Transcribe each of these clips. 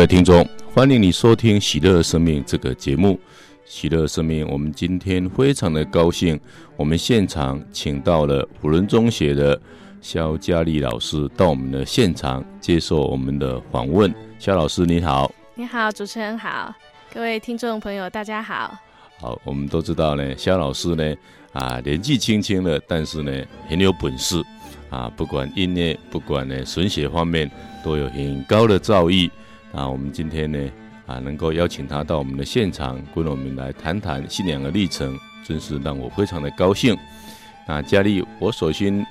各位听众，欢迎你收听《喜乐生命》这个节目。喜乐生命，我们今天非常的高兴，我们现场请到了辅仁中学的肖佳丽老师到我们的现场接受我们的访问。肖老师你好，你好，主持人好，各位听众朋友大家好。好，我们都知道呢，肖老师呢啊年纪轻轻的，但是呢很有本事啊，不管音乐，不管呢神学方面，都有很高的造诣。啊，我们今天呢，啊，能够邀请他到我们的现场，跟我们来谈谈信仰的历程，真是让我非常的高兴。那佳丽，我首先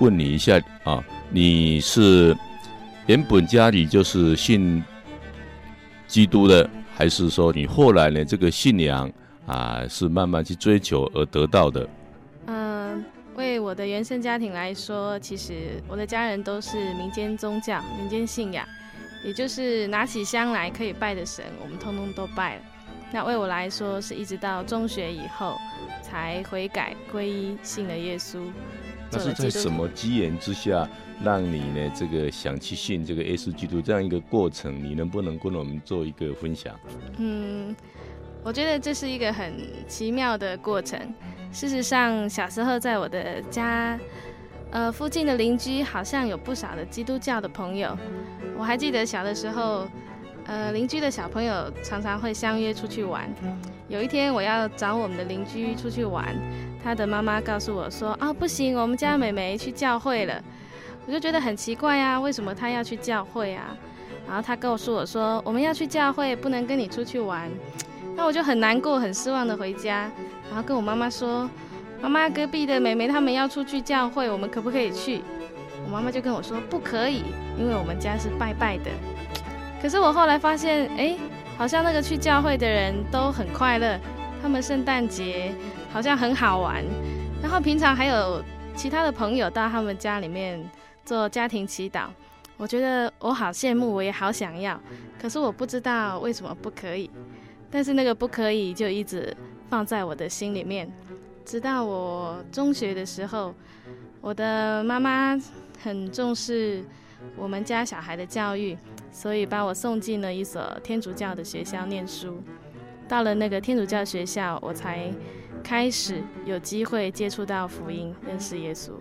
问你一下啊，你是原本家里就是信基督的，还是说你后来呢，这个信仰啊是慢慢去追求而得到的？嗯，为我的原生家庭来说，其实我的家人都是民间宗教、民间信仰。也就是拿起香来可以拜的神，我们通通都拜了。那为我来说，是一直到中学以后才悔改皈依，信了耶稣。那是在什么机缘之下，让你呢这个想去信这个耶稣基督这样一个过程？你能不能跟我们做一个分享？嗯，我觉得这是一个很奇妙的过程。事实上，小时候在我的家。呃，附近的邻居好像有不少的基督教的朋友。我还记得小的时候，呃，邻居的小朋友常常会相约出去玩。有一天我要找我们的邻居出去玩，他的妈妈告诉我说：“啊，不行，我们家妹妹去教会了。”我就觉得很奇怪啊，为什么她要去教会啊？然后他告诉我说：“我们要去教会，不能跟你出去玩。”那我就很难过、很失望的回家，然后跟我妈妈说。妈妈，隔壁的妹妹他们要出去教会，我们可不可以去？我妈妈就跟我说不可以，因为我们家是拜拜的。可是我后来发现，哎，好像那个去教会的人都很快乐，他们圣诞节好像很好玩，然后平常还有其他的朋友到他们家里面做家庭祈祷。我觉得我好羡慕，我也好想要，可是我不知道为什么不可以。但是那个不可以就一直放在我的心里面。直到我中学的时候，我的妈妈很重视我们家小孩的教育，所以把我送进了一所天主教的学校念书。到了那个天主教学校，我才开始有机会接触到福音，认识耶稣。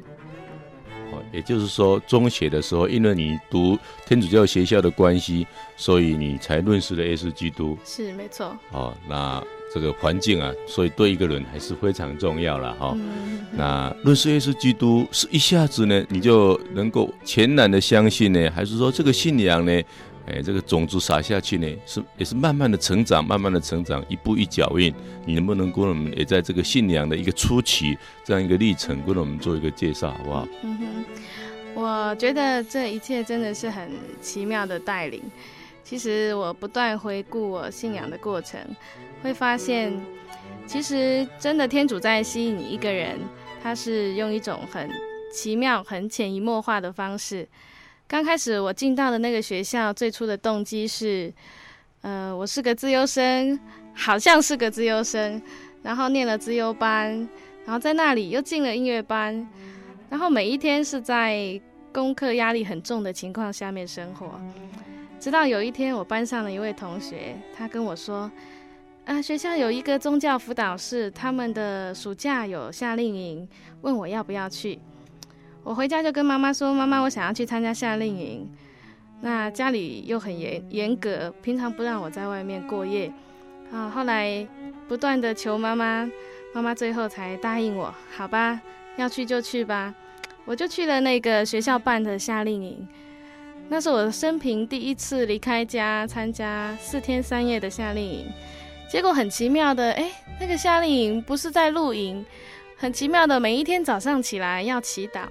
哦，也就是说，中学的时候，因为你读天主教学校的关系，所以你才认识了耶稣基督。是，没错。哦，那。这个环境啊，所以对一个人还是非常重要了哈、哦。嗯、那认识耶稣基督是一下子呢，你就能够全然的相信呢，还是说这个信仰呢，哎，这个种子撒下去呢，是也是慢慢的成长，慢慢的成长，一步一脚印。你能不能跟我们也在这个信仰的一个初期这样一个历程，跟我们做一个介绍，好不好？嗯哼，我觉得这一切真的是很奇妙的带领。其实我不断回顾我信仰的过程。会发现，其实真的天主在吸引你一个人，他是用一种很奇妙、很潜移默化的方式。刚开始我进到的那个学校，最初的动机是，呃，我是个资优生，好像是个资优生，然后念了资优班，然后在那里又进了音乐班，然后每一天是在功课压力很重的情况下面生活。直到有一天，我班上的一位同学，他跟我说。啊，学校有一个宗教辅导室，他们的暑假有夏令营，问我要不要去。我回家就跟妈妈说：“妈妈，我想要去参加夏令营。”那家里又很严严格，平常不让我在外面过夜。啊，后来不断的求妈妈，妈妈最后才答应我：“好吧，要去就去吧。”我就去了那个学校办的夏令营，那是我生平第一次离开家参加四天三夜的夏令营。结果很奇妙的，哎，那个夏令营不是在露营，很奇妙的，每一天早上起来要祈祷，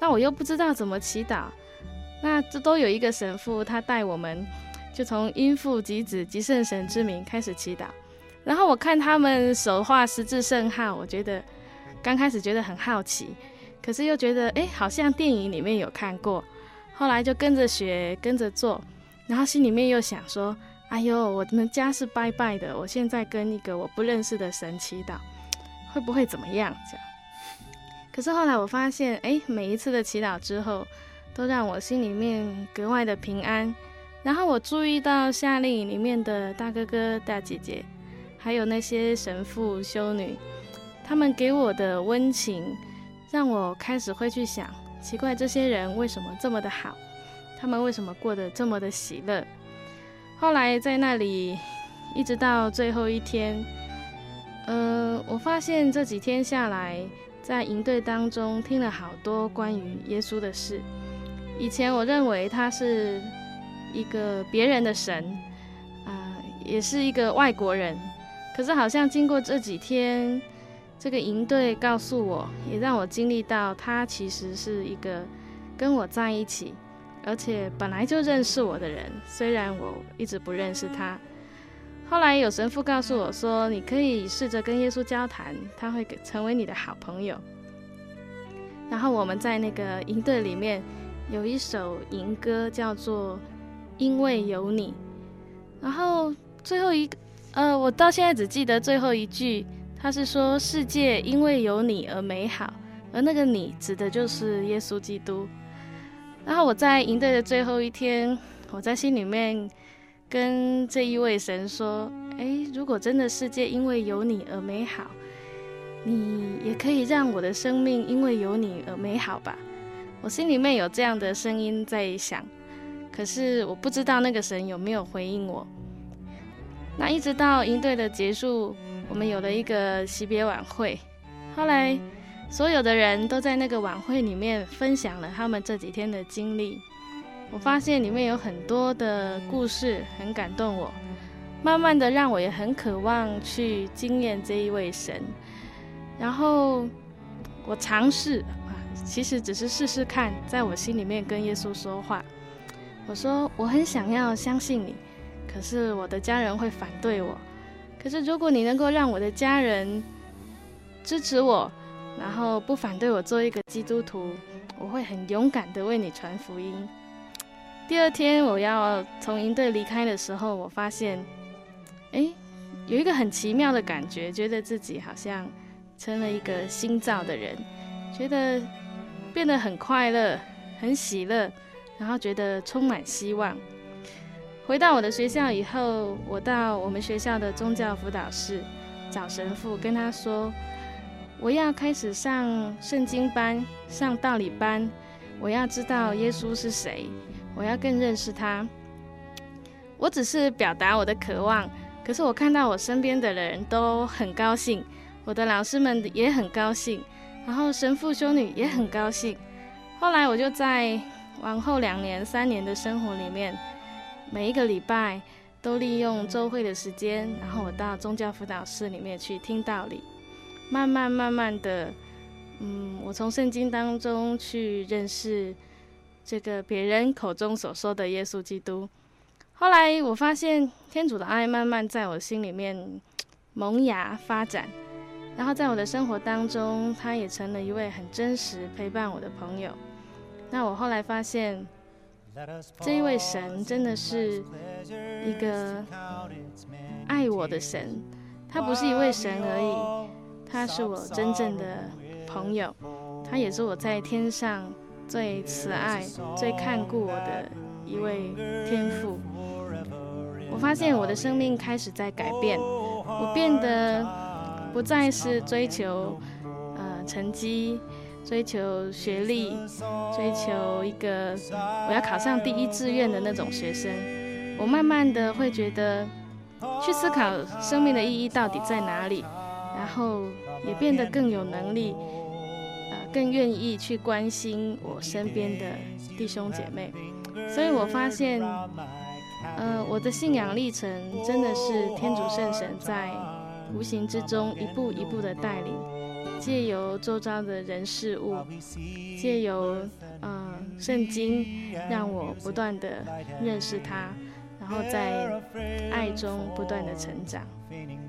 那我又不知道怎么祈祷，那这都有一个神父，他带我们，就从因父及子及圣神之名开始祈祷，然后我看他们手画十字圣号，我觉得刚开始觉得很好奇，可是又觉得哎，好像电影里面有看过，后来就跟着学，跟着做，然后心里面又想说。哎呦，我们家是拜拜的，我现在跟一个我不认识的神祈祷，会不会怎么样？这样。可是后来我发现，哎，每一次的祈祷之后，都让我心里面格外的平安，然后我注意到夏令营里面的大哥哥、大姐姐，还有那些神父、修女，他们给我的温情，让我开始会去想：奇怪，这些人为什么这么的好？他们为什么过得这么的喜乐？后来在那里，一直到最后一天，呃，我发现这几天下来，在营队当中听了好多关于耶稣的事。以前我认为他是一个别人的神，啊、也是一个外国人。可是好像经过这几天，这个营队告诉我，也让我经历到他其实是一个跟我在一起，而且本来就认识我的人。虽然我一直不认识他，后来有神父告诉我说，你可以试着跟耶稣交谈，他会成为你的好朋友。然后我们在那个营队里面。有一首营歌叫做《因为有你》，然后最后一个，呃，我到现在只记得最后一句，他是说“世界因为有你而美好”，而那个“你”指的就是耶稣基督。然后我在营队的最后一天，我在心里面跟这一位神说：“诶，如果真的世界因为有你而美好，你也可以让我的生命因为有你而美好吧。”我心里面有这样的声音在想，可是我不知道那个神有没有回应我。那一直到营队的结束，我们有了一个惜别晚会。后来，所有的人都在那个晚会里面分享了他们这几天的经历。我发现里面有很多的故事，很感动我。慢慢的，让我也很渴望去经验这一位神。然后，我尝试啊。其实只是试试看，在我心里面跟耶稣说话。我说我很想要相信你，可是我的家人会反对我。可是如果你能够让我的家人支持我，然后不反对我做一个基督徒，我会很勇敢地为你传福音。第二天我要从营队离开的时候，我发现，诶，有一个很奇妙的感觉，觉得自己好像成了一个新造的人，觉得。变得很快乐，很喜乐，然后觉得充满希望。回到我的学校以后，我到我们学校的宗教辅导室找神父，跟他说：“我要开始上圣经班，上道理班，我要知道耶稣是谁，我要更认识他。”我只是表达我的渴望，可是我看到我身边的人都很高兴，我的老师们也很高兴。然后神父修女也很高兴。后来我就在往后两年、三年的生活里面，每一个礼拜都利用周会的时间，然后我到宗教辅导室里面去听道理，慢慢慢慢的，嗯，我从圣经当中去认识这个别人口中所说的耶稣基督。后来我发现天主的爱慢慢在我心里面萌芽发展。然后在我的生活当中，他也成了一位很真实陪伴我的朋友。那我后来发现，这一位神真的是一个爱我的神，他不是一位神而已，他是我真正的朋友，他也是我在天上最慈爱、最看顾我的一位天父。我发现我的生命开始在改变，我变得。不再是追求，呃，成绩，追求学历，追求一个我要考上第一志愿的那种学生。我慢慢的会觉得，去思考生命的意义到底在哪里，然后也变得更有能力，呃，更愿意去关心我身边的弟兄姐妹。所以我发现，呃，我的信仰历程真的是天主圣神在。无形之中，一步一步的带领，借由周遭的人事物，借由嗯圣经，让我不断的认识他，然后在爱中不断的成长。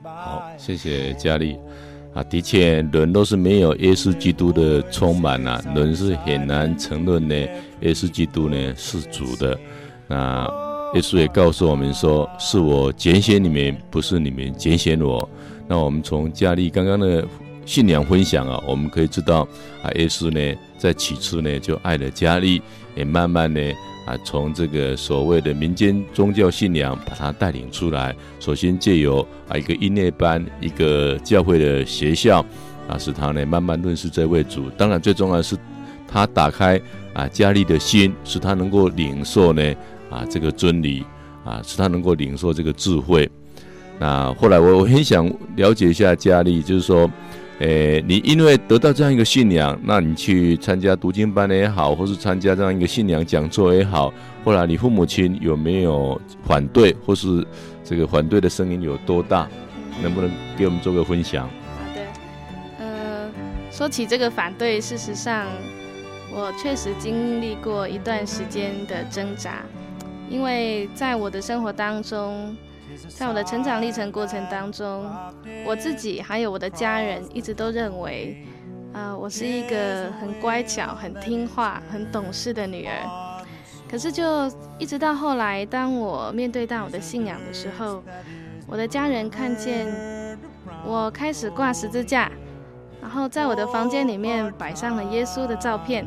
好，谢谢佳丽啊，的确，人都是没有耶稣基督的充满啊，人是很难承认呢，耶稣基督呢是主的。那耶稣也告诉我们说，是我拣选你们，不是你们拣选我。那我们从佳丽刚刚的信仰分享啊，我们可以知道啊，耶稣呢在起初呢就爱了佳丽，也慢慢呢啊，从这个所谓的民间宗教信仰把他带领出来。首先借由啊一个音乐班，一个教会的学校，啊，使他呢慢慢认识这位主。当然最重要的是，他打开啊佳丽的心，使他能够领受呢啊这个真理，啊使他能够领受这个智慧。那后来我我很想了解一下佳丽，就是说。诶、你因为得到这样一个信仰，那你去参加读经班的也好，或是参加这样一个信仰讲座也好，后来你父母亲有没有反对，或是这个反对的声音有多大？能不能给我们做个分享？好的，呃，说起这个反对，事实上我确实经历过一段时间的挣扎，因为在我的生活当中。在我的成长历程过程当中，我自己还有我的家人一直都认为，啊、我是一个很乖巧、很听话、很懂事的女儿。可是，就一直到后来，当我面对到我的信仰的时候，我的家人看见我开始挂十字架，然后在我的房间里面摆上了耶稣的照片，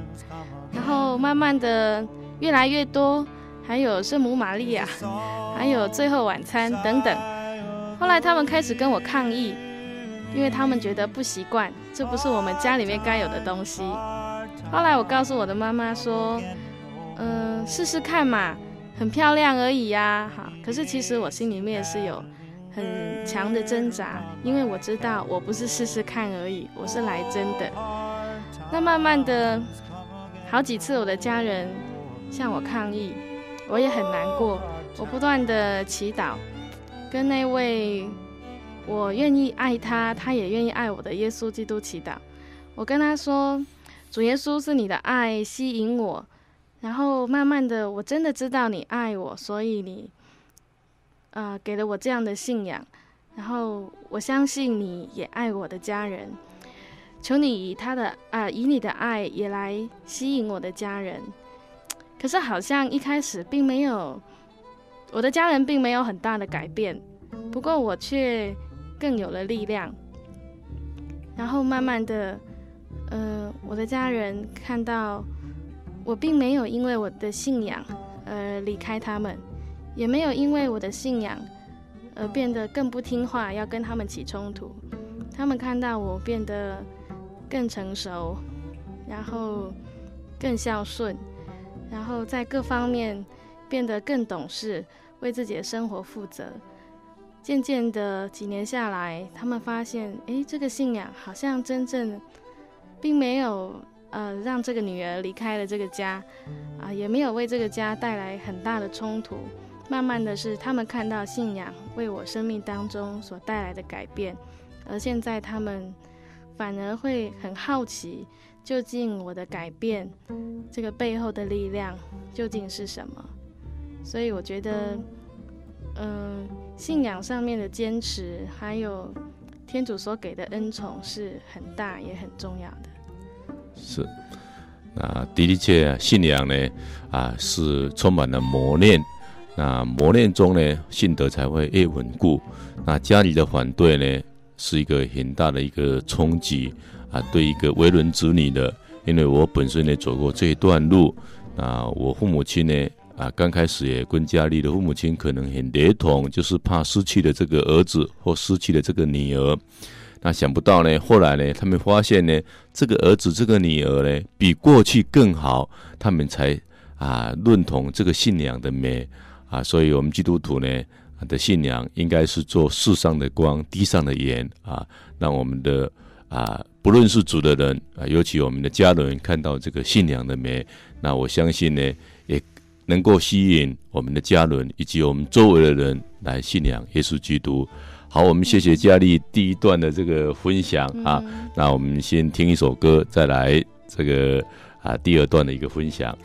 然后慢慢的越来越多。还有圣母玛利亚，还有最后晚餐等等。后来他们开始跟我抗议，因为他们觉得不习惯，这不是我们家里面该有的东西。后来我告诉我的妈妈说：“嗯、呃，试试看嘛，很漂亮而已呀、啊。”好，可是其实我心里面是有很强的挣扎，因为我知道我不是试试看而已，我是来真的。那慢慢的，好几次我的家人向我抗议。我也很难过，我不断的祈祷，跟那位我愿意爱他，他也愿意爱我的耶稣基督祈祷。我跟他说：“主耶稣是你的爱吸引我，然后慢慢的，我真的知道你爱我，所以你，呃，给了我这样的信仰。然后我相信你也爱我的家人，求你以他的啊、以你的爱也来吸引我的家人。”可是好像一开始并没有，我的家人并没有很大的改变，不过我却更有了力量。然后慢慢的，呃，我的家人看到我并没有因为我的信仰而离开他们，也没有因为我的信仰而变得更不听话，要跟他们起冲突。他们看到我变得更成熟，然后更孝顺。然后在各方面变得更懂事，为自己的生活负责。渐渐的几年下来，他们发现，诶，这个信仰好像真正并没有呃让这个女儿离开了这个家，啊、也没有为这个家带来很大的冲突。慢慢的是，他们看到信仰为我生命当中所带来的改变，而现在他们反而会很好奇。究竟我的改变，这个背后的力量究竟是什么？所以我觉得，嗯、信仰上面的坚持，还有天主所给的恩宠是很大也很重要的。是，那的的确，信仰呢啊是充满了磨练，那磨练中呢，信德才会越稳固。那家里的反对呢，是一个很大的一个冲击。啊，对一个为人子女的，因为我本身呢走过这一段路，啊，我父母亲呢，啊，刚开始也跟家里的父母亲可能很雷同，就是怕失去了这个儿子或失去了这个女儿。那想不到呢，后来呢，他们发现呢，这个儿子这个女儿呢，比过去更好，他们才啊认同这个信仰的美啊，所以我们基督徒呢的信仰应该是做世上的光，地上的盐啊，让我们的。啊，不论是主的人啊，尤其我们的家人看到这个信仰的美，那我相信呢，也能够吸引我们的家人以及我们周围的人来信仰耶稣基督。好，我们谢谢佳丽第一段的这个分享啊，嗯、那我们先听一首歌，再来这个啊第二段的一个分享。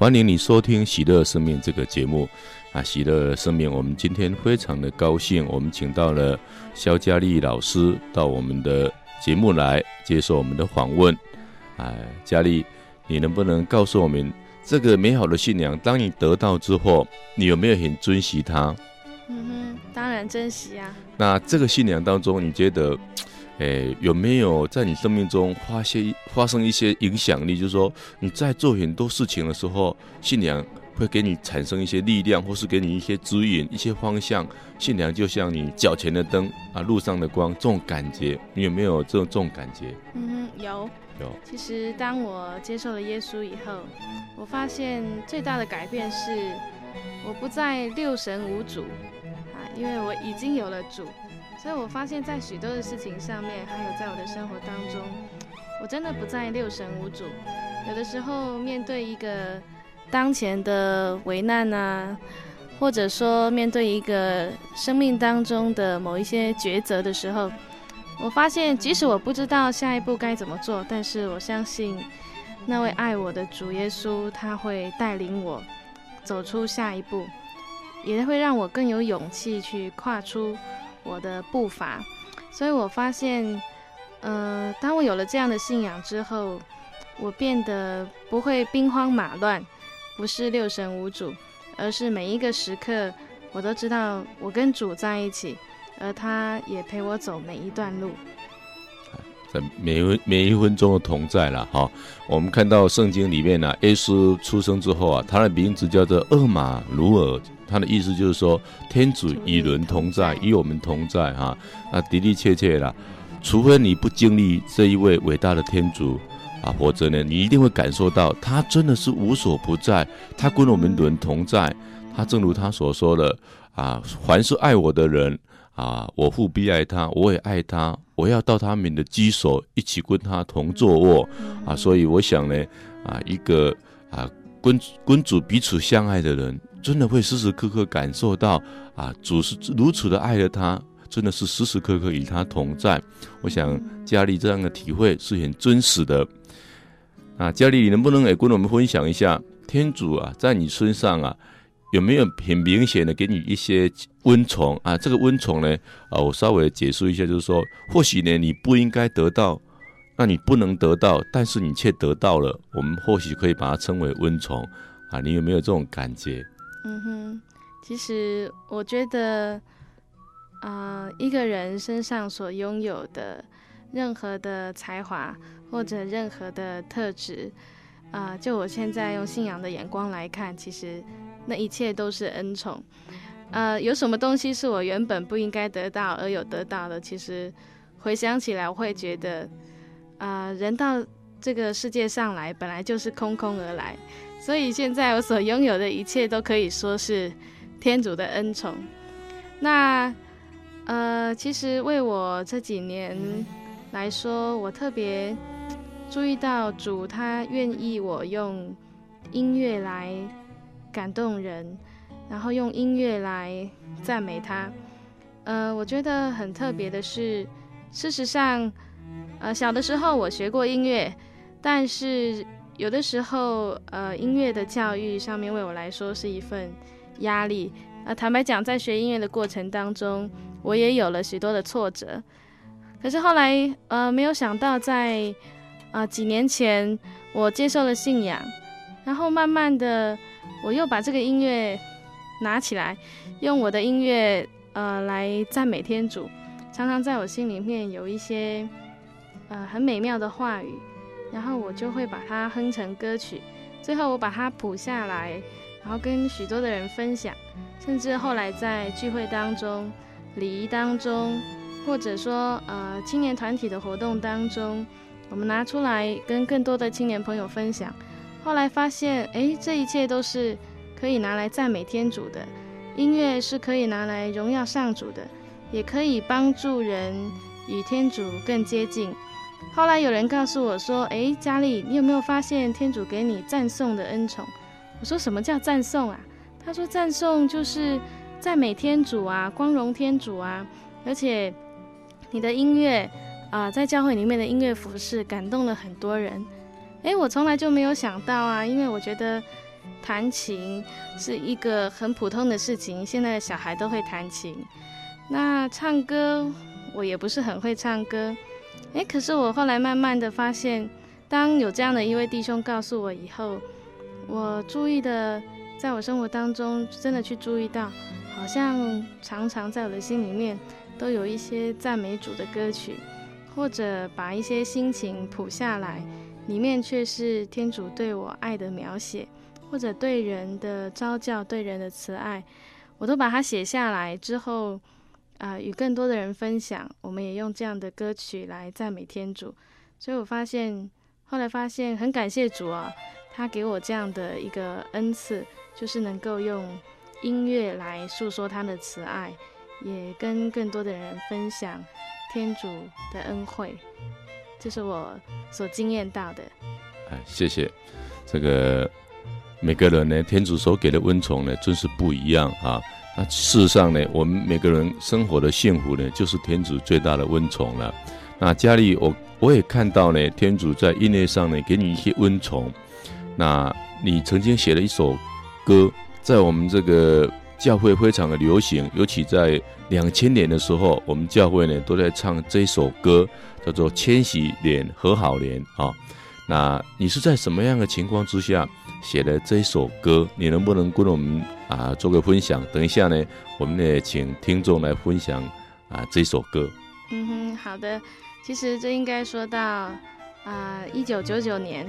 欢迎你收听《喜乐生命》这个节目啊！喜乐生命，我们今天非常的高兴，我们请到了肖佳丽老师到我们的节目来接受我们的访问。哎，佳丽，你能不能告诉我们这个美好的信仰？当你得到之后，你有没有很珍惜它？嗯哼，当然珍惜啊。那这个信仰当中，你觉得？诶，有没有在你生命中发些发生一些影响力？就是说你在做很多事情的时候，信仰会给你产生一些力量，或是给你一些指引、一些方向。信仰就像你脚前的灯啊，路上的光，这种感觉，你有没有这种这种感觉？嗯，有有。其实当我接受了耶稣以后，我发现最大的改变是，我不再六神无主啊，因为我已经有了主。所以我发现，在许多的事情上面，还有在我的生活当中，我真的不再六神无主。有的时候，面对一个当前的危难啊，或者说面对一个生命当中的某一些抉择的时候，我发现，即使我不知道下一步该怎么做，但是我相信那位爱我的主耶稣，他会带领我走出下一步，也会让我更有勇气去跨出。我的步伐，所以我发现，呃，当我有了这样的信仰之后，我变得不会兵荒马乱，不是六神无主，而是每一个时刻，我都知道我跟主在一起，而他也陪我走每一段路。在每分每一分钟的同在了哈。我们看到圣经里面呢、啊，耶稣出生之后啊，他的名字叫做厄玛奴耳。他的意思就是说，天主与人同在，与我们同在哈。那的的确确啦，除非你不经历这一位伟大的天主啊，否则呢，你一定会感受到他真的是无所不在，他跟我们人同在。他正如他所说的啊，凡是爱我的人啊，我父必爱他，我也爱他，我要到他们的居所，一起跟他同坐卧啊。所以我想呢，啊，一个啊，君君主彼此相爱的人。真的会时时刻刻感受到啊，主是如此的爱着他，真的是时时刻刻与他同在。我想佳丽这样的体会是很真实的。啊，佳丽，你能不能也跟我们分享一下，天主啊，在你身上啊，有没有很明显的给你一些温宠啊？这个温宠呢，啊，我稍微解释一下，就是说，或许呢，你不应该得到，那你不能得到，但是你却得到了，我们或许可以把它称为温宠啊。你有没有这种感觉？嗯哼，其实我觉得，啊、一个人身上所拥有的任何的才华或者任何的特质，啊、就我现在用信仰的眼光来看，其实那一切都是恩宠。呃，有什么东西是我原本不应该得到而有得到的？其实回想起来，我会觉得，啊、人到这个世界上来，本来就是空空而来。所以现在我所拥有的一切都可以说是天主的恩宠。那呃，其实为我这几年来说，我特别注意到主他愿意我用音乐来感动人，然后用音乐来赞美他。呃，我觉得很特别的是，事实上，呃，小的时候我学过音乐，但是。有的时候，呃，音乐的教育上面为我来说是一份压力。呃，坦白讲，在学音乐的过程当中，我也有了许多的挫折。可是后来，呃，没有想到在，啊、几年前我接受了信仰，然后慢慢的，我又把这个音乐拿起来，用我的音乐，呃，来赞美天主。常常在我心里面有一些，呃，很美妙的话语。然后我就会把它哼成歌曲，最后我把它谱下来，然后跟许多的人分享，甚至后来在聚会当中、礼仪当中，或者说呃青年团体的活动当中，我们拿出来跟更多的青年朋友分享。后来发现，哎，这一切都是可以拿来赞美天主的，音乐是可以拿来荣耀上主的，也可以帮助人与天主更接近。后来有人告诉我说：“诶，佳丽，你有没有发现天主给你赞颂的恩宠？”我说：“什么叫赞颂啊？”他说：“赞颂就是赞美天主啊，光荣天主啊，而且你的音乐啊、在教会里面的音乐服饰感动了很多人。”诶，我从来就没有想到啊，因为我觉得弹琴是一个很普通的事情，现在的小孩都会弹琴。那唱歌，我也不是很会唱歌。诶，可是我后来慢慢的发现，当有这样的一位弟兄告诉我以后，我注意的，在我生活当中真的去注意到，好像常常在我的心里面都有一些赞美主的歌曲，或者把一些心情谱下来，里面却是天主对我爱的描写，或者对人的召叫、对人的慈爱，我都把它写下来之后。啊、与更多的人分享，我们也用这样的歌曲来赞美天主。所以我发现，后来发现很感谢主啊，他给我这样的一个恩赐，就是能够用音乐来诉说他的慈爱，也跟更多的人分享天主的恩惠。这是我所经验到的。哎，谢谢。这个每个人呢，天主所给的恩宠呢，真是不一样啊。那事实上呢，我们每个人生活的幸福呢，就是天主最大的恩宠了。那家里，我我也看到呢，天主在音乐上呢，给你一些恩宠。那你曾经写了一首歌，在我们这个教会非常的流行，尤其在两千年的时候，我们教会呢都在唱这首歌，叫做《千禧年和好年》啊。那你是在什么样的情况之下写的这首歌？你能不能跟我们啊做个分享？等一下呢，我们也请听众来分享啊这首歌。嗯哼，好的。其实这应该说到啊，一九九九年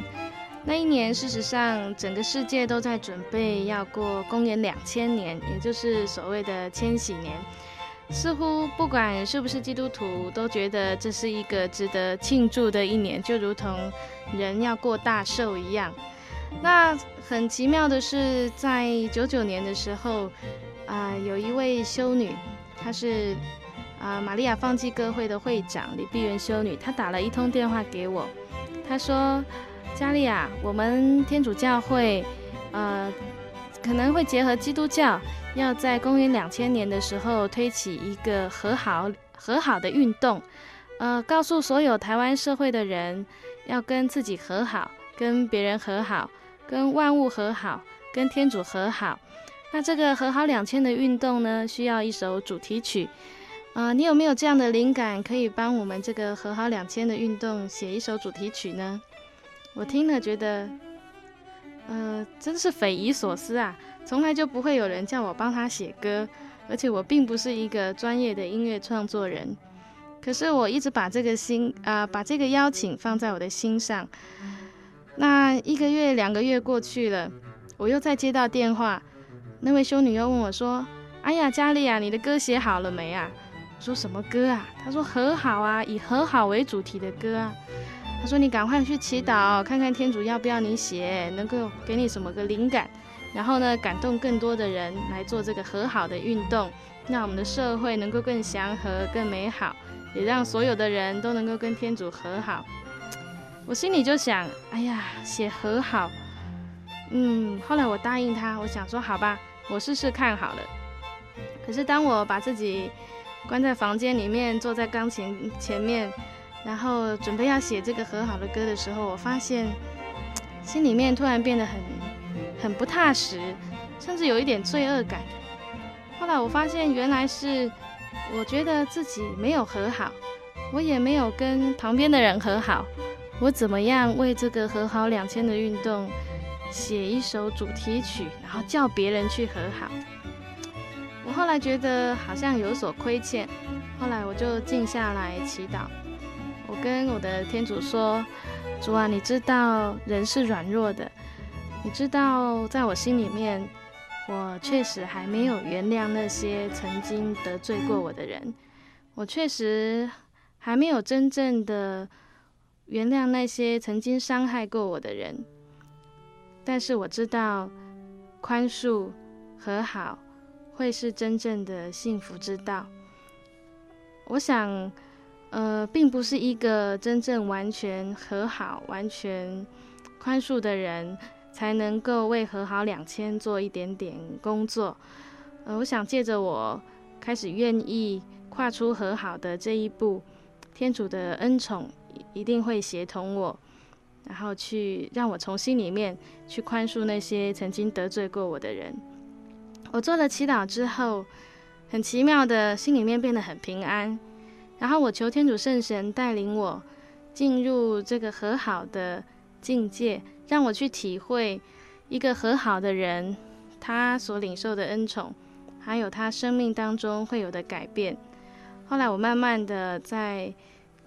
那一年，事实上整个世界都在准备要过公元两千年，也就是所谓的千禧年。似乎不管是不是基督徒，都觉得这是一个值得庆祝的一年，就如同人要过大寿一样。那很奇妙的是，在九九年的时候，啊、有一位修女，她是啊、玛利亚方济各会的会长李碧云修女，她打了一通电话给我，她说：“佳丽啊，我们天主教会，呃，可能会结合基督教。”要在公元两千年的时候推起一个和好和好的运动，呃，告诉所有台湾社会的人，要跟自己和好，跟别人和好，跟万物和好，跟天主和好。那这个和好两千的运动呢，需要一首主题曲。呃，你有没有这样的灵感，可以帮我们这个和好两千的运动写一首主题曲呢？我听了觉得，呃，真是匪夷所思啊。从来就不会有人叫我帮他写歌，而且我并不是一个专业的音乐创作人。可是我一直把这个心啊、把这个邀请放在我的心上。那一个月、两个月过去了，我又再接到电话，那位修女又问我说：“哎呀，佳丽啊，你的歌写好了没啊？”我说：“什么歌啊？”她说：“和好啊，以和好为主题的歌啊。”她说：“你赶快去祈祷，看看天主要不要你写，能够给你什么个灵感。”然后呢，感动更多的人来做这个和好的运动，让我们的社会能够更祥和、更美好，也让所有的人都能够跟天主和好。我心里就想，哎呀，写和好，嗯。后来我答应他，我想说，好吧，我试试看好了。可是当我把自己关在房间里面，坐在钢琴前面，然后准备要写这个和好的歌的时候，我发现 心里面突然变得很。很不踏实，甚至有一点罪恶感。后来我发现，原来是我觉得自己没有和好，我也没有跟旁边的人和好。我怎么样为这个和好两千的运动写一首主题曲，然后叫别人去和好？我后来觉得好像有所亏欠，后来我就静下来祈祷。我跟我的天主说：“主啊，你知道人是软弱的。”你知道，在我心里面，我确实还没有原谅那些曾经得罪过我的人，我确实还没有真正的原谅那些曾经伤害过我的人。但是我知道，宽恕、和好，会是真正的幸福之道。我想，呃，并不是一个真正完全和好、完全宽恕的人，才能够为和好两千做一点点工作。呃，我想借着我开始愿意跨出和好的这一步，天主的恩宠一定会协同我。然后去让我从心里面去宽恕那些曾经得罪过我的人。我做了祈祷之后，很奇妙的心里面变得很平安。然后我求天主圣神带领我进入这个和好的境界，让我去体会一个和好的人他所领受的恩宠，还有他生命当中会有的改变。后来我慢慢的在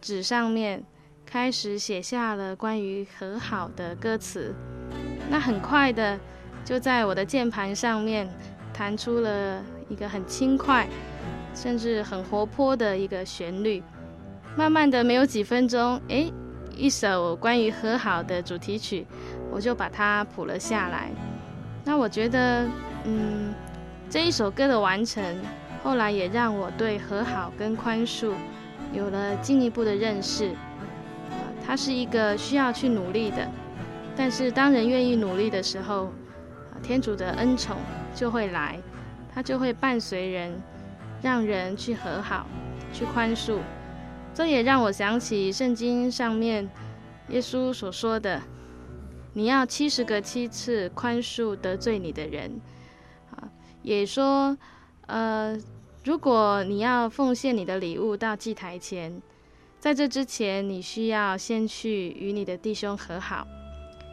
纸上面。开始写下了关于和好的歌词，那很快的就在我的键盘上面弹出了一个很轻快，甚至很活泼的一个旋律。慢慢的，没有几分钟，诶，一首关于和好的主题曲，我就把它谱了下来。那我觉得，嗯，这一首歌的完成，后来也让我对和好跟宽恕有了进一步的认识。它是一个需要去努力的，但是当人愿意努力的时候，天主的恩宠就会来，他就会伴随人，让人去和好，去宽恕。这也让我想起圣经上面耶稣所说的：“你要七十个七次宽恕得罪你的人。”啊，也说，呃，如果你要奉献你的礼物到祭台前。在这之前，你需要先去与你的弟兄和好。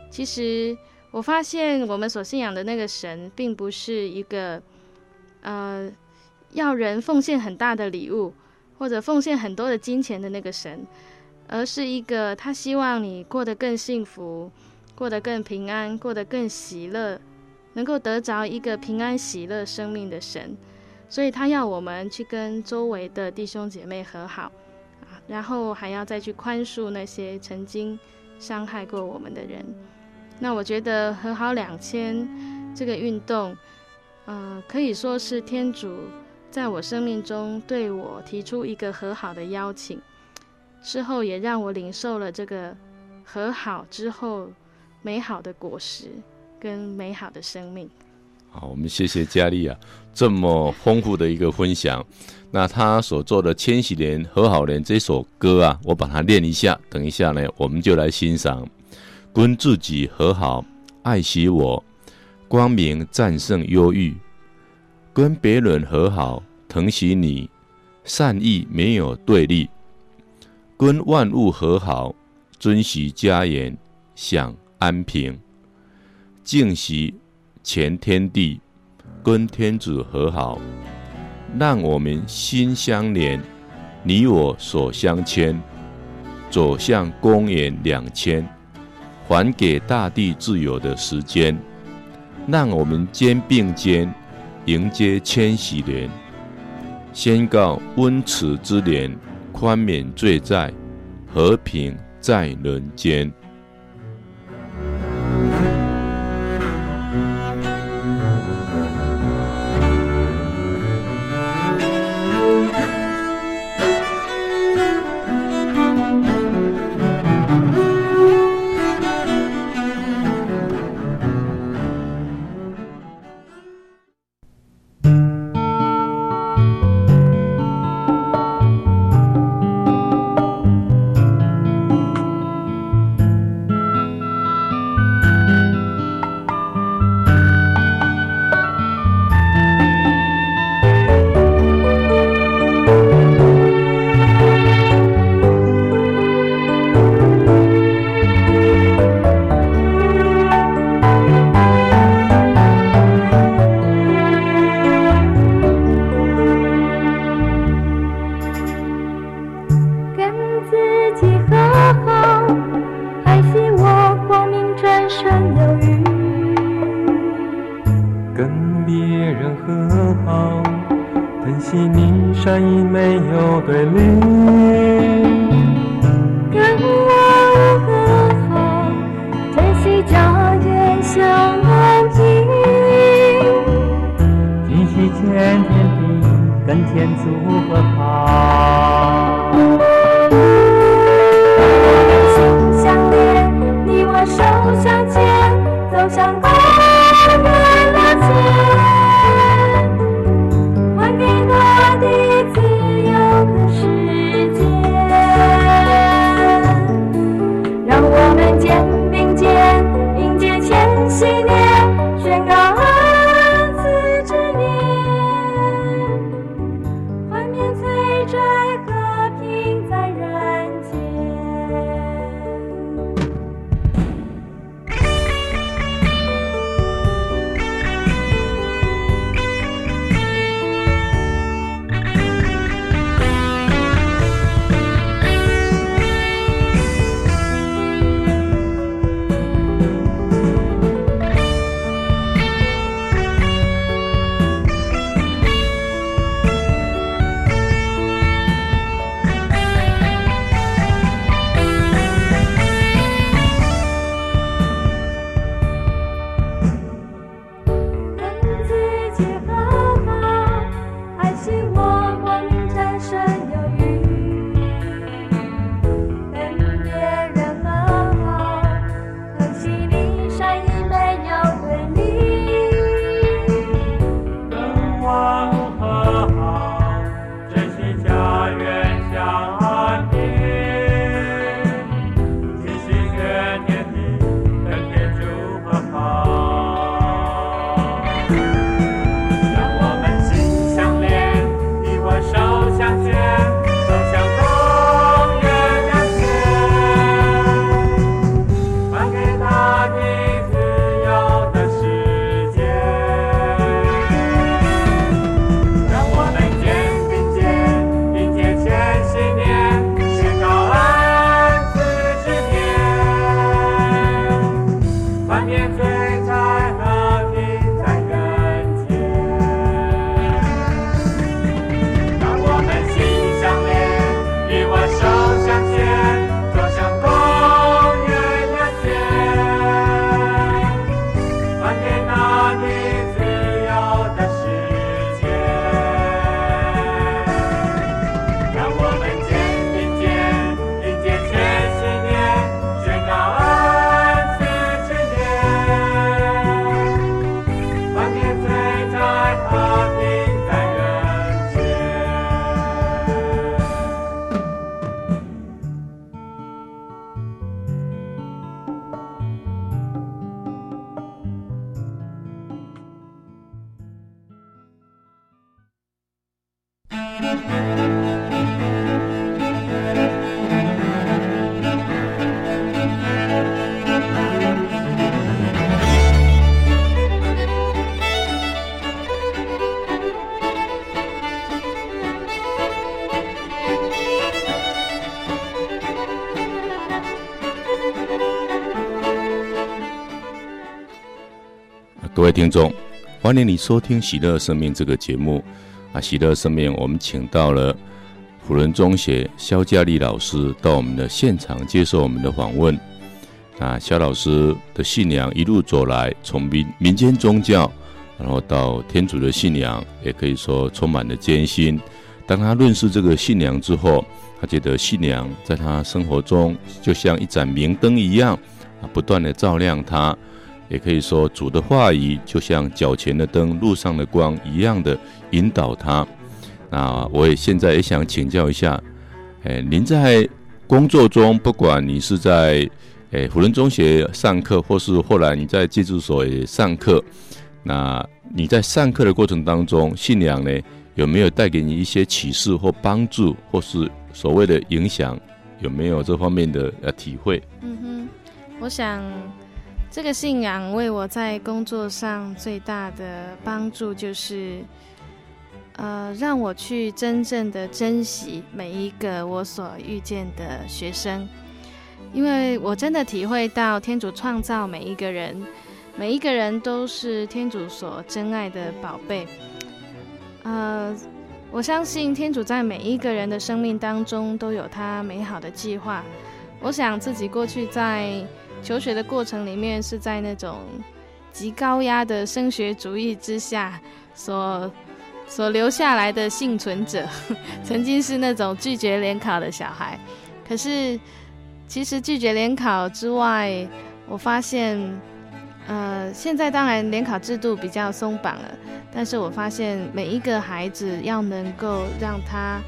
其实，我发现我们所信仰的那个神，并不是一个，呃，要人奉献很大的礼物或者奉献很多的金钱的那个神，而是一个他希望你过得更幸福，过得更平安，过得更喜乐，能够得着一个平安喜乐生命的神。所以他要我们去跟周围的弟兄姐妹和好。然后还要再去宽恕那些曾经伤害过我们的人。那我觉得和好两千这个运动，呃，可以说是天主在我生命中对我提出一个和好的邀请，之后也让我领受了这个和好之后美好的果实跟美好的生命。好，我们谢谢佳丽啊，这么丰富的一个分享。那他所做的《千禧年和好年》这首歌啊，我把它念一下。等一下呢，我们就来欣赏。跟自己和好，爱惜我，光明战胜忧郁；跟别人和好，疼惜你，善意没有对立；跟万物和好，遵循家言，享安平；敬惜全天地，跟天主和好。让我们心相连，你我手相牵，走向公元两千，还给大地自由的时间。让我们肩并肩，迎接千禧年，宣告温慈之年，宽免罪债，和平在人间。跟天主和好。心相连，你我手相中，欢迎你收听《喜乐生命》这个节目啊！《喜乐生命》，我们请到了辅仁中学肖佳丽老师到我们的现场接受我们的访问。啊，肖老师的信仰一路走来，从民民间宗教，然后到天主的信仰，也可以说充满了艰辛。当他认识这个信仰之后，他觉得信仰在他生活中就像一盏明灯一样，啊，不断的照亮他。也可以说，主的话语就像脚前的灯、路上的光一样的引导他。那我也现在也想请教一下，诶，您在工作中，不管你是在诶辅仁中学上课，或是后来你在戒治所也上课，那你在上课的过程当中，信仰呢有没有带给你一些启示或帮助，或是所谓的影响？有没有这方面的呃体会？嗯哼，我想。这个信仰为我在工作上最大的帮助，就是，呃，让我去真正的珍惜每一个我所遇见的学生，因为我真的体会到天主创造每一个人，每一个人都是天主所珍爱的宝贝。呃，我相信天主在每一个人的生命当中都有他美好的计划。我想自己过去在。求学的过程里面是在那种极高压的升学主义之下所所留下来的幸存者，曾经是那种拒绝联考的小孩。可是，其实拒绝联考之外，我发现，呃，现在当然联考制度比较松绑了，但是我发现每一个孩子要能够让他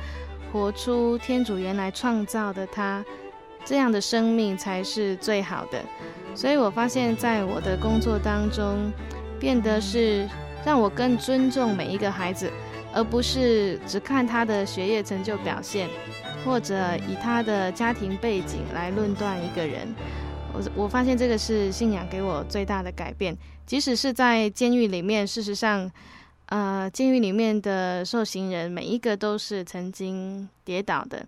活出天主原来创造的他这样的生命才是最好的。所以我发现，在我的工作当中，变得是让我更尊重每一个孩子，而不是只看他的学业成就表现，或者以他的家庭背景来论断一个人。我我发现这个是信仰给我最大的改变。即使是在监狱里面，事实上，呃，监狱里面的受刑人每一个都是曾经跌倒的，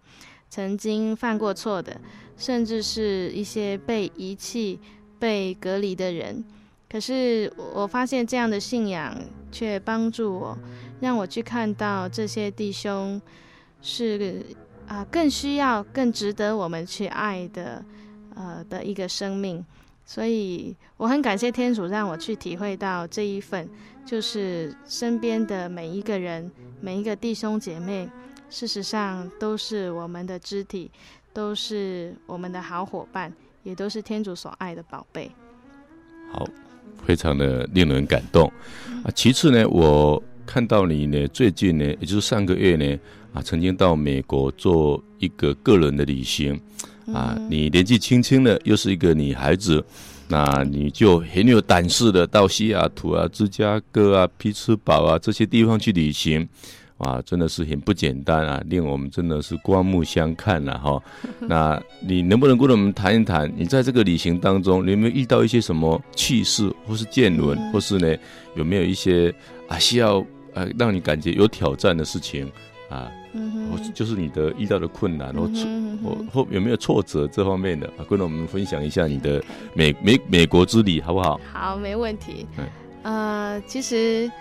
曾经犯过错的，甚至是一些被遗弃。被隔离的人，可是我发现这样的信仰却帮助我，让我去看到这些弟兄是啊、更需要、更值得我们去爱的呃的一个生命。所以我很感谢天主让我去体会到这一份，就是身边的每一个人、每一个弟兄姐妹，事实上都是我们的肢体，都是我们的好伙伴。也都是天主所爱的宝贝。好，非常的令人感动啊。其次呢，我看到你呢，最近呢，也就是上个月呢，啊，曾经到美国做一个个人的旅行啊。嗯、你年纪轻轻的，又是一个女孩子，那你就很有胆识的到西雅图啊、芝加哥啊、匹兹堡啊这些地方去旅行。哇，真的是很不简单啊，令我们真的是刮目相看了、啊、哈。那你能不能跟我们谈一谈，你在这个旅行当中，你有没有遇到一些什么趣事，或是见闻，或是呢，有没有一些啊需要呃让你感觉有挑战的事情啊？嗯或就是你的遇到的困难，或挫或或有没有挫折这方面的啊？跟我们分享一下你的美美美国之旅好不好？好，没问题。嗯，呃，其实。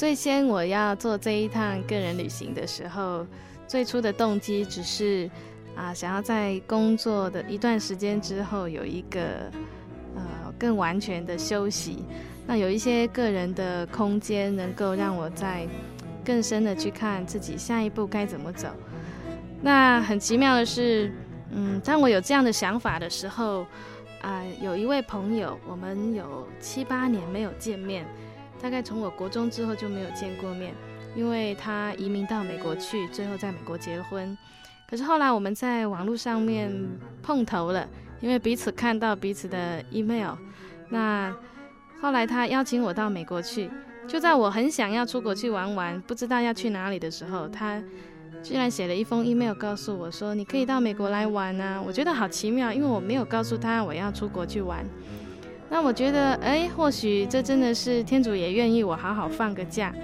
最先我要做这一趟个人旅行的时候，最初的动机只是啊，想要在工作的一段时间之后有一个呃更完全的休息，那有一些个人的空间，能够让我再更深的去看自己下一步该怎么走。那很奇妙的是，嗯，当我有这样的想法的时候，啊，有一位朋友，我们有七八年没有见面。大概从我国中之后就没有见过面，因为他移民到美国去，最后在美国结婚。可是后来我们在网络上面碰头了，因为彼此看到彼此的 email。那后来他邀请我到美国去，就在我很想要出国去玩玩，不知道要去哪里的时候，他居然写了一封 email 告诉我说：“你可以到美国来玩啊！”我觉得好奇妙，因为我没有告诉他我要出国去玩。那我觉得，哎，或许这真的是天主也愿意我好好放个假。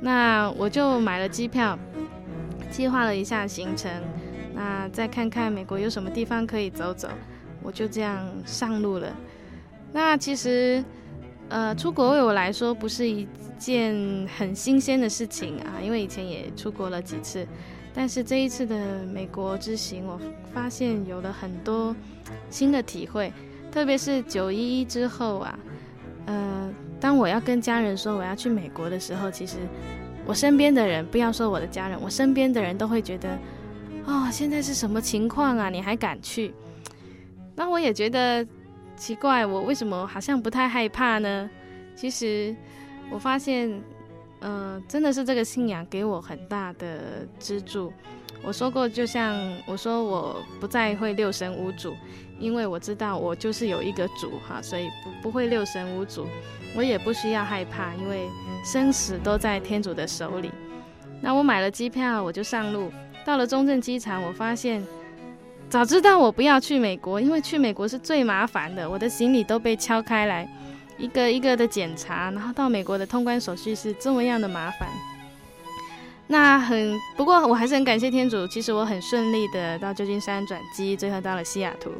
那我就买了机票，计划了一下行程，那再看看美国有什么地方可以走走，我就这样上路了。那其实，呃，出国为我来说不是一件很新鲜的事情啊，因为以前也出国了几次，但是这一次的美国之行，我发现有了很多新的体会。特别是九一一之后啊，呃，当我要跟家人说我要去美国的时候，其实我身边的人，不要说我的家人，我身边的人都会觉得，哦，现在是什么情况啊？你还敢去？那我也觉得奇怪，我为什么好像不太害怕呢？其实我发现，呃，真的是这个信仰给我很大的支柱。我说过，就像我说，我不再会六神无主，因为我知道我就是有一个主哈，所以不不会六神无主。我也不需要害怕，因为生死都在天主的手里。那我买了机票，我就上路。到了中正机场，我发现早知道我不要去美国，因为去美国是最麻烦的。我的行李都被敲开来，一个一个的检查，然后到美国的通关手续是这么样的麻烦。那很，不过我还是很感谢天主。其实我很顺利的到旧金山转机，最后到了西雅图。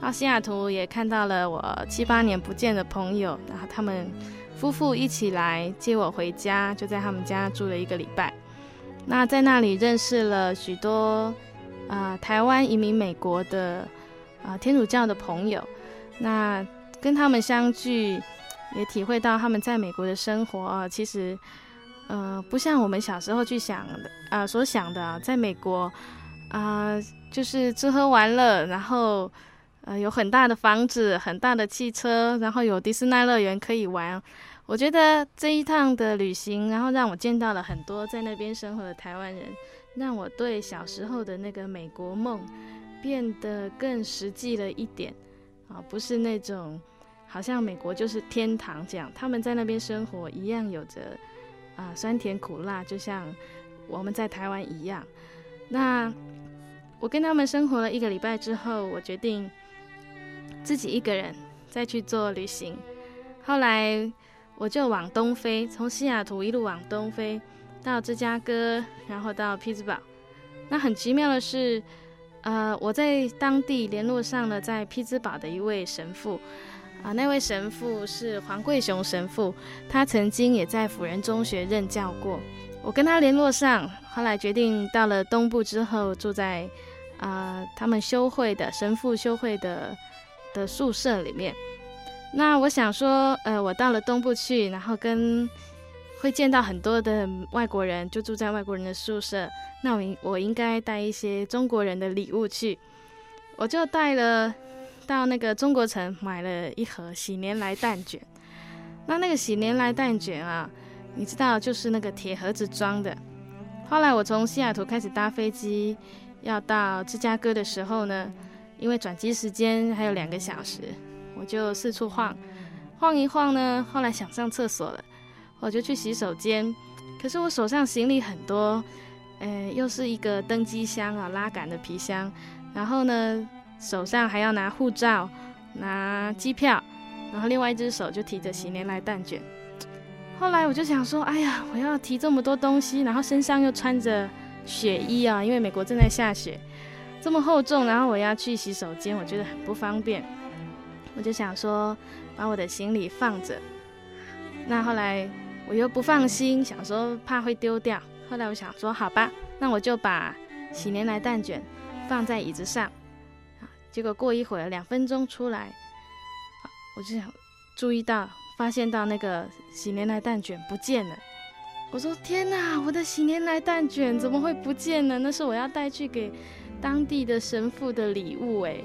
到西雅图也看到了我七八年不见的朋友，然后他们夫妇一起来接我回家，就在他们家住了一个礼拜。那在那里认识了许多啊、台湾移民美国的啊、天主教的朋友。那跟他们相聚，也体会到他们在美国的生活啊，其实。呃，不像我们小时候去想的啊、所想的啊，在美国啊、就是吃喝玩乐，然后呃，有很大的房子、很大的汽车，然后有迪士尼乐园可以玩。我觉得这一趟的旅行，然后让我见到了很多在那边生活的台湾人，让我对小时候的那个美国梦变得更实际了一点啊，不是那种好像美国就是天堂这样，他们在那边生活一样有着啊酸甜苦辣，就像我们在台湾一样。那我跟他们生活了一个礼拜之后，我决定自己一个人再去做旅行。后来。我就往东飞，从西雅图一路往东飞，到芝加哥，然后到匹兹堡。那很奇妙的是，呃，我在当地联络上了在匹兹堡的一位神父，啊、那位神父是黄贵雄神父，他曾经也在辅仁中学任教过。我跟他联络上，后来决定到了东部之后，住在啊、他们修会的神父修会的的宿舍里面。那我想说，呃，我到了东部去，然后跟会见到很多的外国人，就住在外国人的宿舍。那我我应该带一些中国人的礼物去，我就带了到那个中国城买了一盒喜年来蛋卷。那那个喜年来蛋卷啊，你知道，就是那个铁盒子装的。后来我从西雅图开始搭飞机要到芝加哥的时候呢，因为转机时间还有两个小时。我就四处晃，晃一晃呢。后来想上厕所了，我就去洗手间。可是我手上行李很多，呃，又是一个登机箱啊，拉杆的皮箱。然后呢，手上还要拿护照、拿机票，然后另外一只手就提着喜年来蛋卷。后来我就想说，哎呀，我要提这么多东西，然后身上又穿着雪衣啊，因为美国正在下雪，这么厚重，然后我要去洗手间，我觉得很不方便。我就想说，把我的行李放着。那后来我又不放心，想说怕会丢掉。后来我想说，好吧，那我就把喜年来蛋卷放在椅子上。结果过一会儿，两分钟出来，我就想注意到，发现到那个喜年来蛋卷不见了。我说天哪，我的喜年来蛋卷怎么会不见了？那是我要带去给当地的神父的礼物诶。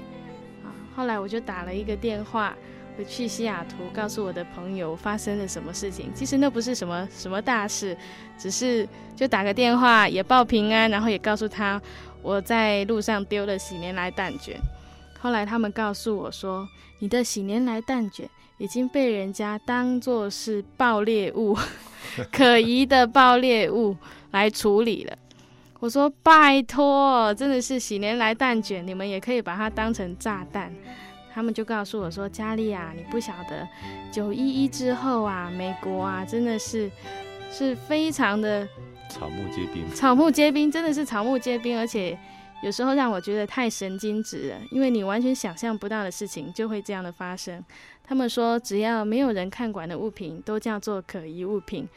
后来我就打了一个电话回去西雅图，告诉我的朋友发生了什么事情。其实那不是什么什么大事，只是就打个电话也报平安，然后也告诉他我在路上丢了喜年来蛋卷。后来他们告诉我说，你的喜年来蛋卷已经被人家当作是爆裂物，可疑的爆裂物来处理了。我说拜托，真的是喜年来蛋卷，你们也可以把它当成炸弹。他们就告诉我说：“佳丽啊，你不晓得，九一一之后啊，美国啊，真的是是非常的草木皆兵，草木皆兵，真的是草木皆兵，而且有时候让我觉得太神经质了，因为你完全想象不到的事情就会这样的发生。他们说，只要没有人看管的物品都叫做可疑物品。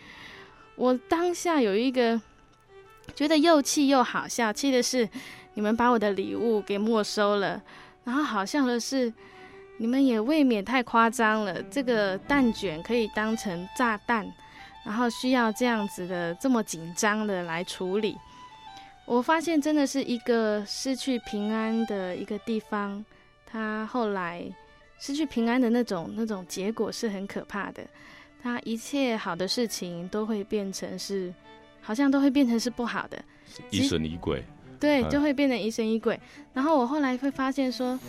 我当下有一个。觉得又气又好笑，气的是你们把我的礼物给没收了，然后好笑的是你们也未免太夸张了。这个蛋卷可以当成炸弹，然后需要这样子的这么紧张的来处理。我发现真的是一个失去平安的一个地方，他后来失去平安的那种那种结果是很可怕的。他一切好的事情都会变成是。好像都会变成是不好的，疑神疑鬼，对，就会变成疑神疑鬼。然后我后来会发现说，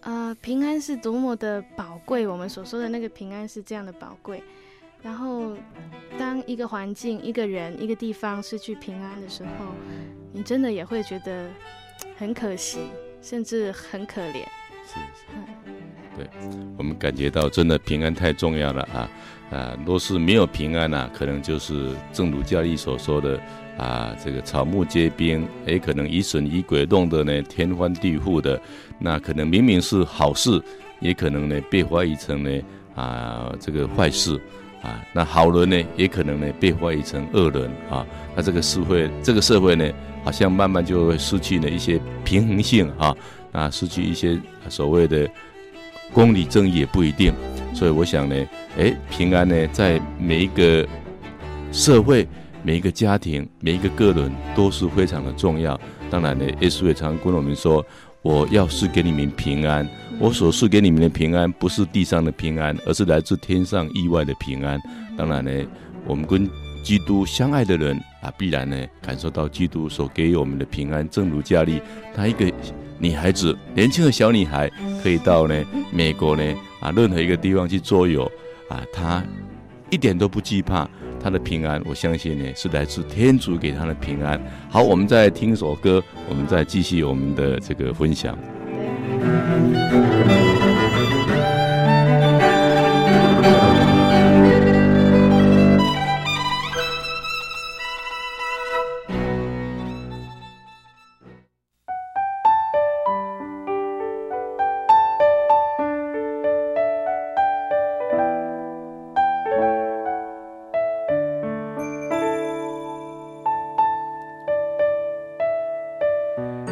呃，平安是多么的宝贵，我们所说的那个平安是这样的宝贵。然后，当一个环境、一个人、一个地方失去平安的时候，你真的也会觉得很可惜，甚至很可怜。是，是，嗯，对，我们感觉到真的平安太重要了啊。啊，若是没有平安呢、啊，可能就是正如教义所说的啊，这个草木皆兵，也可能疑神疑鬼，弄得呢天翻地覆的。那可能明明是好事，也可能呢被怀疑成呢啊这个坏事啊。那好人呢，也可能呢被怀疑成恶人啊。那这个社会，这个社会呢，好像慢慢就会失去了一些平衡性啊，啊，失去一些所谓的公理正义也不一定。所以我想呢，哎，平安呢，在每一个社会每一个家庭每一个个人都是非常的重要。当然呢，耶稣也常跟我们说：“我要是给你们平安，我所赐给你们的平安，不是地上的平安，而是来自天上意外的平安。”当然呢，我们跟基督相爱的人啊，必然呢感受到基督所给予我们的平安。正如佳丽，她一个女孩子，年轻的小女孩，可以到呢美国呢啊任何一个地方去周游啊，她一点都不惧怕。她的平安，我相信呢是来自天主给她的平安。好，我们再听一首歌，我们再继续我们的这个分享。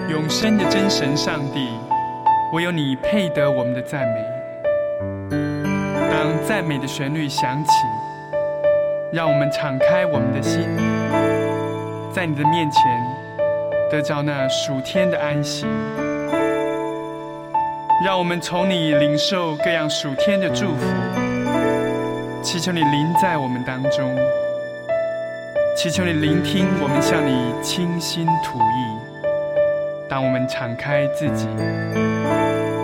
永生的真神上帝，唯有你配得我们的赞美。当赞美的旋律响起，让我们敞开我们的心，在你的面前得着那属天的安息。让我们从你领受各样属天的祝福，祈求你临在我们当中，祈求你聆听我们向你倾心吐意。当我们敞开自己，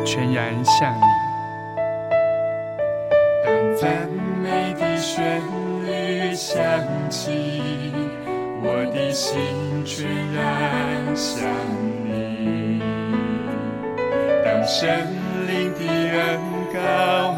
全然向你。当赞美的旋律响起，我的心全然向你。当圣灵的恩膏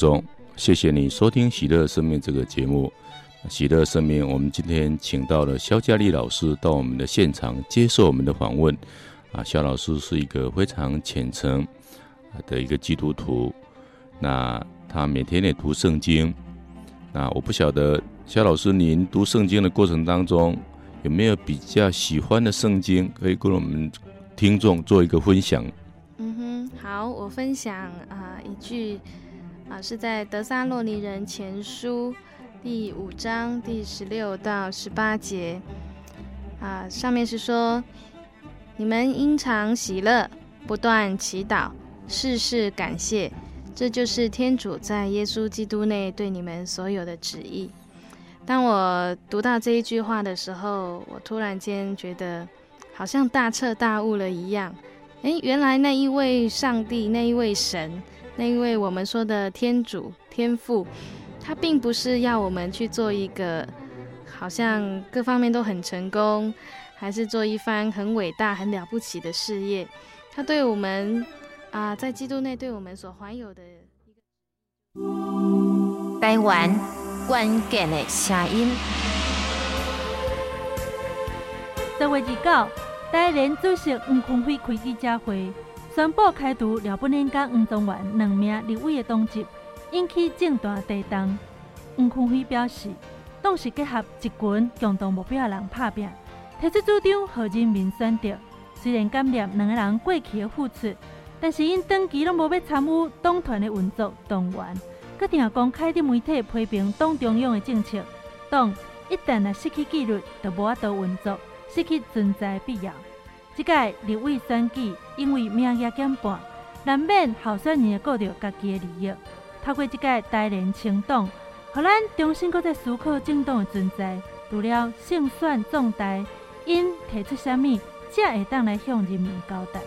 中，谢谢你收听《喜乐生命》这个节目。喜乐生命，我们今天请到了肖佳丽老师到我们的现场接受我们的访问。啊，肖老师是一个非常虔诚的一个基督徒，那他每天也读圣经。那我不晓得肖老师，您读圣经的过程当中有没有比较喜欢的圣经，可以跟我们听众做一个分享？嗯哼，好，我分享啊、一句啊、是在德撒洛尼人前书。第五章第十六到十八节，啊，上面是说：你们应常喜乐，不断祈祷，事事感谢，这就是天主在耶稣基督内对你们所有的旨意。当我读到这一句话的时候，我突然间觉得好像大彻大悟了一样。诶，原来那一位上帝，那一位神，那因为我们说的天主、天父。他并不是要我们去做一个好像各方面都很成功，还是做一番很伟大、很了不起的事业。他对我们啊、呃，在基督内对我们所怀有的一个台湾关键的声音。十月二九，台联主席黄坤辉开记者会，宣布开除廖本莲甲黄宗元两名立委的党籍。引起政坛震动。黄坤辉表示，党是结合一群共同目标的人拍拼，提出主张，让人民选择。虽然感念两个人过去的付出，但是因长期拢无要参与党团的运作动员，阁定公开伫媒体批评党中央的政策。党一旦若失去纪律，就无法度运作，失去存在必要。即届立委选举因为名额减半，难免候选人顾着家己的利益。透过即届台联清党，互咱重新搁再思考政党诶存在。除了胜选重大，因提出啥物，才会当来向人民交代。